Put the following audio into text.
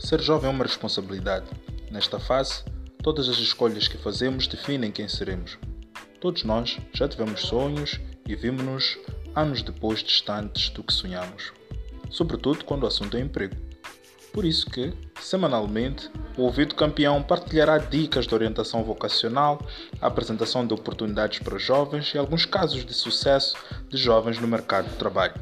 Ser jovem é uma responsabilidade. Nesta fase, todas as escolhas que fazemos definem quem seremos. Todos nós já tivemos sonhos e vimos-nos anos depois distantes do que sonhamos, sobretudo quando o assunto é emprego. Por isso que, semanalmente, o Ouvido Campeão partilhará dicas de orientação vocacional, a apresentação de oportunidades para jovens e alguns casos de sucesso de jovens no mercado de trabalho.